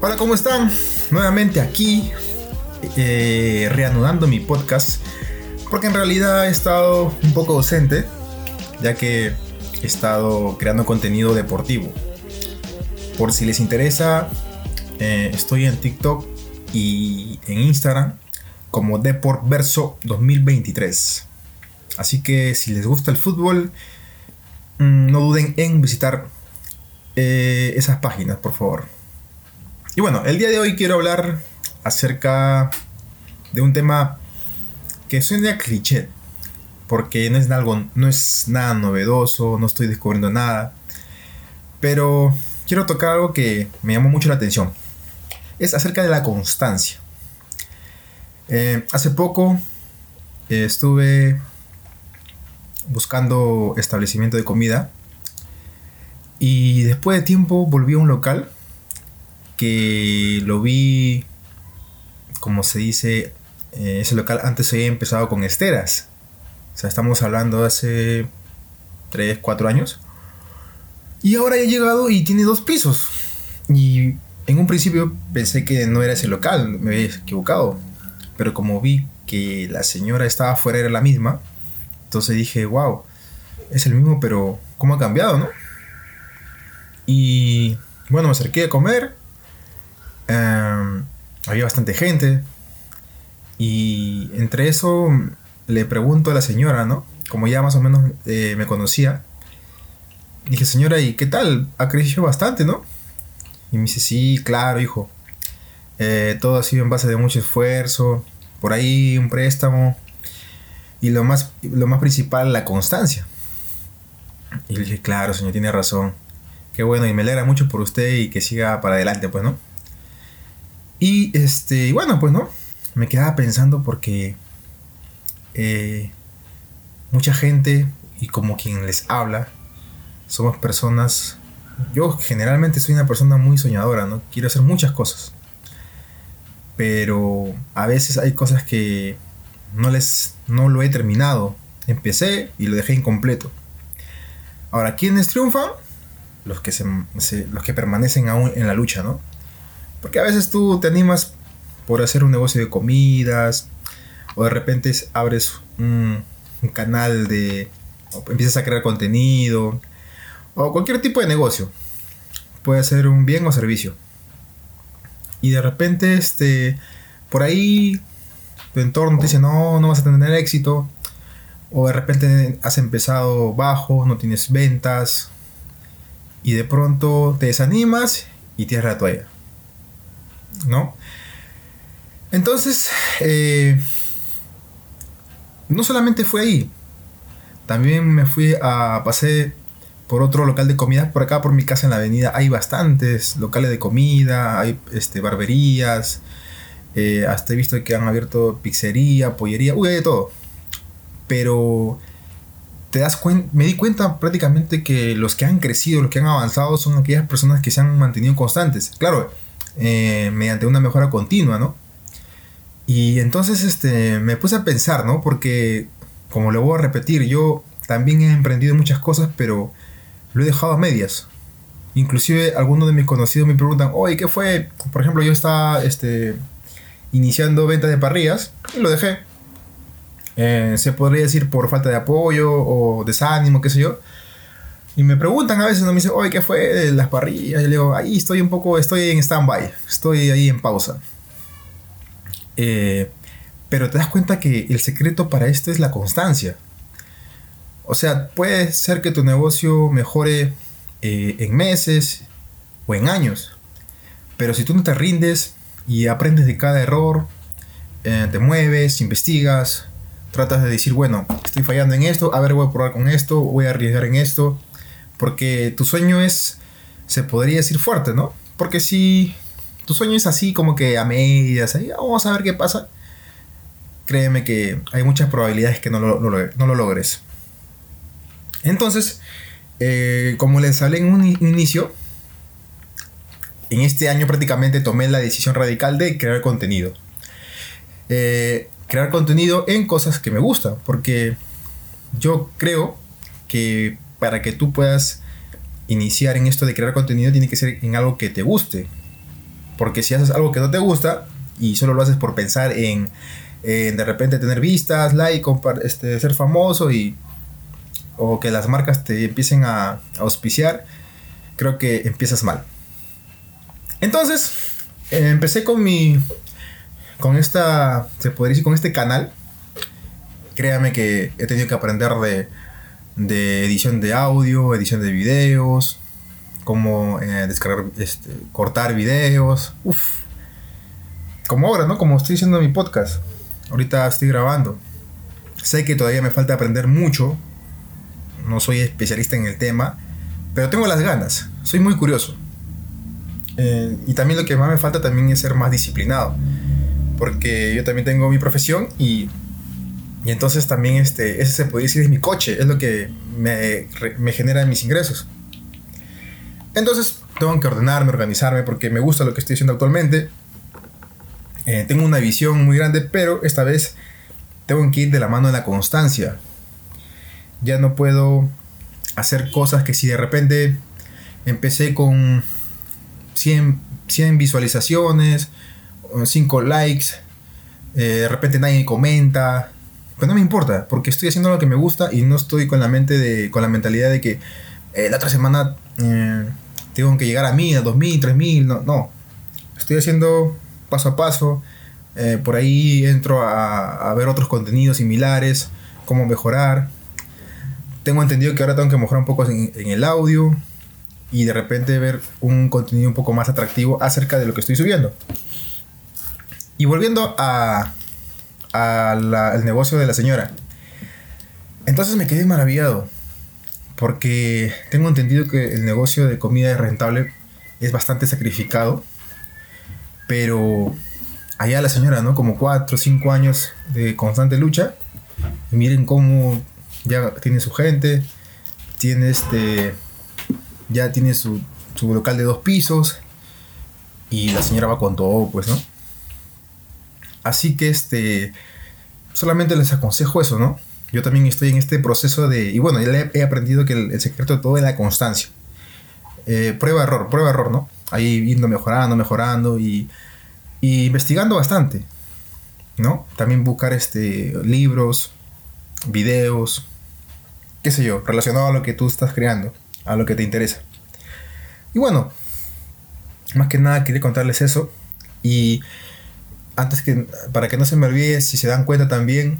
Hola, ¿cómo están? Nuevamente aquí, eh, reanudando mi podcast, porque en realidad he estado un poco ausente, ya que he estado creando contenido deportivo. Por si les interesa, eh, estoy en TikTok y en Instagram como Deportverso 2023. Así que si les gusta el fútbol, mm, no duden en visitar eh, esas páginas, por favor. Y bueno, el día de hoy quiero hablar acerca de un tema que suena cliché, porque no es, no es nada novedoso, no estoy descubriendo nada, pero quiero tocar algo que me llamó mucho la atención. Es acerca de la constancia. Eh, hace poco eh, estuve buscando establecimiento de comida y después de tiempo volví a un local que lo vi, como se dice, eh, ese local antes había empezado con esteras. O sea, estamos hablando de hace 3, 4 años. Y ahora he llegado y tiene dos pisos. Y en un principio pensé que no era ese local, me había equivocado. Pero como vi que la señora estaba fuera, era la misma. Entonces dije, wow, es el mismo, pero ¿cómo ha cambiado, no? Y bueno, me acerqué a comer. Em, había bastante gente. Y entre eso le pregunto a la señora, ¿no? Como ya más o menos eh, me conocía. Dije, señora, ¿y qué tal? Ha crecido bastante, ¿no? Y me dice, sí, claro, hijo. Eh, todo ha sido en base de mucho esfuerzo. Por ahí un préstamo. Y lo más, lo más principal, la constancia. Y le dije, claro, señor, tiene razón. Qué bueno, y me alegra mucho por usted y que siga para adelante, pues, ¿no? Y este, bueno, pues, ¿no? Me quedaba pensando porque eh, mucha gente, y como quien les habla, somos personas. Yo generalmente soy una persona muy soñadora, ¿no? Quiero hacer muchas cosas. Pero a veces hay cosas que no les no lo he terminado. Empecé y lo dejé incompleto. Ahora, ¿quiénes triunfan? Los que, se, los que permanecen aún en la lucha, ¿no? Porque a veces tú te animas por hacer un negocio de comidas, o de repente abres un, canal de... empiezas a crear contenido, o cualquier tipo de negocio. Puede ser un bien o servicio. Y de repente, este, por ahí tu entorno te dice, no, no vas a tener éxito. O de repente has empezado bajo, no tienes ventas. Y de pronto te desanimas y tienes la toalla. ¿No? Entonces, eh, no solamente fue ahí. También me fui a pasé por otro local de comida. Por acá, por mi casa en la avenida, hay bastantes locales de comida, hay este, barberías. Eh, hasta he visto que han abierto pizzería, pollería, uy, hay de todo. Pero te das cuenta, me di cuenta prácticamente que los que han crecido, los que han avanzado, son aquellas personas que se han mantenido constantes. Claro, eh, mediante una mejora continua, ¿no? Y entonces este, me puse a pensar, ¿no? Porque, como lo voy a repetir, yo también he emprendido muchas cosas, pero lo he dejado a medias. Inclusive algunos de mis conocidos me preguntan, oye, ¿qué fue? Por ejemplo, yo estaba este, iniciando ventas de parrillas y lo dejé. Eh, se podría decir por falta de apoyo o desánimo, qué sé yo. Y me preguntan a veces, no me dicen, oye, ¿qué fue de las parrillas? Y le digo, ahí estoy un poco, estoy en stand-by, estoy ahí en pausa. Eh, pero te das cuenta que el secreto para esto es la constancia. O sea, puede ser que tu negocio mejore eh, en meses o en años. Pero si tú no te rindes y aprendes de cada error, te mueves, investigas, tratas de decir, bueno, estoy fallando en esto, a ver, voy a probar con esto, voy a arriesgar en esto. Porque tu sueño es, se podría decir fuerte, ¿no? Porque si tu sueño es así como que a medias, ahí, vamos a ver qué pasa. Créeme que hay muchas probabilidades que no lo, no lo logres. Entonces, eh, como les hablé en un inicio, en este año prácticamente tomé la decisión radical de crear contenido. Eh, crear contenido en cosas que me gustan, porque yo creo que para que tú puedas iniciar en esto de crear contenido tiene que ser en algo que te guste. Porque si haces algo que no te gusta y solo lo haces por pensar en, de repente tener vistas, like, este, ser famoso y o que las marcas te empiecen a, auspiciar, creo que empiezas mal. Entonces, eh, empecé con mi con esta se podría decir con este canal. Créame que he tenido que aprender de de edición de audio, edición de videos, cómo eh, descargar, este, cortar videos. Uf. Como ahora, ¿no? Como estoy haciendo mi podcast. Ahorita estoy grabando. Sé que todavía me falta aprender mucho. No soy especialista en el tema. Pero tengo las ganas. Soy muy curioso. Eh, y también lo que más me falta también es ser más disciplinado. Porque yo también tengo mi profesión y y entonces también este, ese se puede decir es mi coche, es lo que me, me genera mis ingresos. Entonces tengo que ordenarme, organizarme, porque me gusta lo que estoy haciendo actualmente. Eh, tengo una visión muy grande, pero esta vez tengo que ir de la mano de la constancia. Ya no puedo hacer cosas que si de repente empecé con 100, 100 visualizaciones, 5 likes, eh, de repente nadie comenta, pero no me importa, porque estoy haciendo lo que me gusta y no estoy con la mente de, con la mentalidad de que eh, la otra semana eh, tengo que llegar a mil, a dos mil, tres mil, no, no. Estoy haciendo paso a paso, por ahí entro a, ver otros contenidos similares, cómo mejorar. Tengo entendido que ahora tengo que mejorar un poco en el audio y de repente ver un contenido un poco más atractivo acerca de lo que estoy subiendo. Y volviendo a, al negocio de la señora. Entonces me quedé maravillado, porque tengo entendido que el negocio de comida rentable es bastante sacrificado, pero allá la señora, ¿no? Como 4 o 5 años de constante lucha, miren cómo ya tiene su gente, tiene este, ya tiene su, su local de dos pisos, y la señora va con todo, pues, ¿no? Así que este, solamente les aconsejo eso, ¿no? Yo también estoy en este proceso de, y bueno, ya he aprendido que el, secreto de todo es la constancia. Eh, prueba, error, prueba, error, ¿no? Ahí viendo, mejorando, mejorando y, investigando bastante, ¿no? También buscar este, libros, videos, qué sé yo, relacionado a lo que tú estás creando, a lo que te interesa. Y bueno, más que nada quería contarles eso. Y antes que, para que no se me olvide, si se dan cuenta también,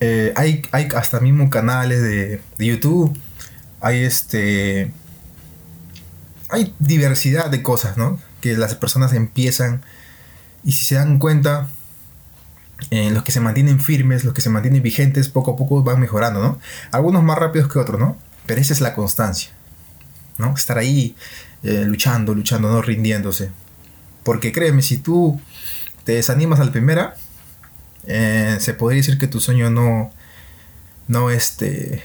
eh, hay, hay hasta mismo canales de, YouTube, hay este, hay diversidad de cosas, ¿no? Que las personas empiezan y si se dan cuenta, eh, los que se mantienen firmes, los que se mantienen vigentes, poco a poco van mejorando, ¿no? Algunos más rápidos que otros, ¿no? Pero esa es la constancia, ¿no? Estar ahí eh, luchando, luchando, no rindiéndose. Porque créeme, si tú te desanimas al primera, eh, se podría decir que tu sueño no, no, este,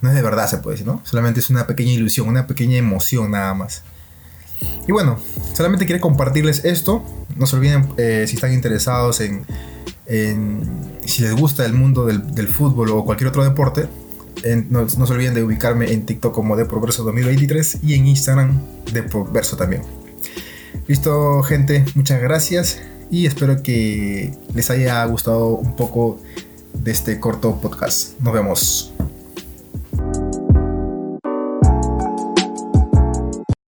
no es de verdad, se puede decir, ¿no? Solamente es una pequeña ilusión, una pequeña emoción nada más. Y bueno, solamente quería compartirles esto. No se olviden eh, si están interesados en, si les gusta el mundo del, fútbol o cualquier otro deporte. no, se olviden de ubicarme en TikTok como de Progreso 2023 y en Instagram de Progreso también. Listo, gente, muchas gracias y espero que les haya gustado un poco de este corto podcast. Nos vemos.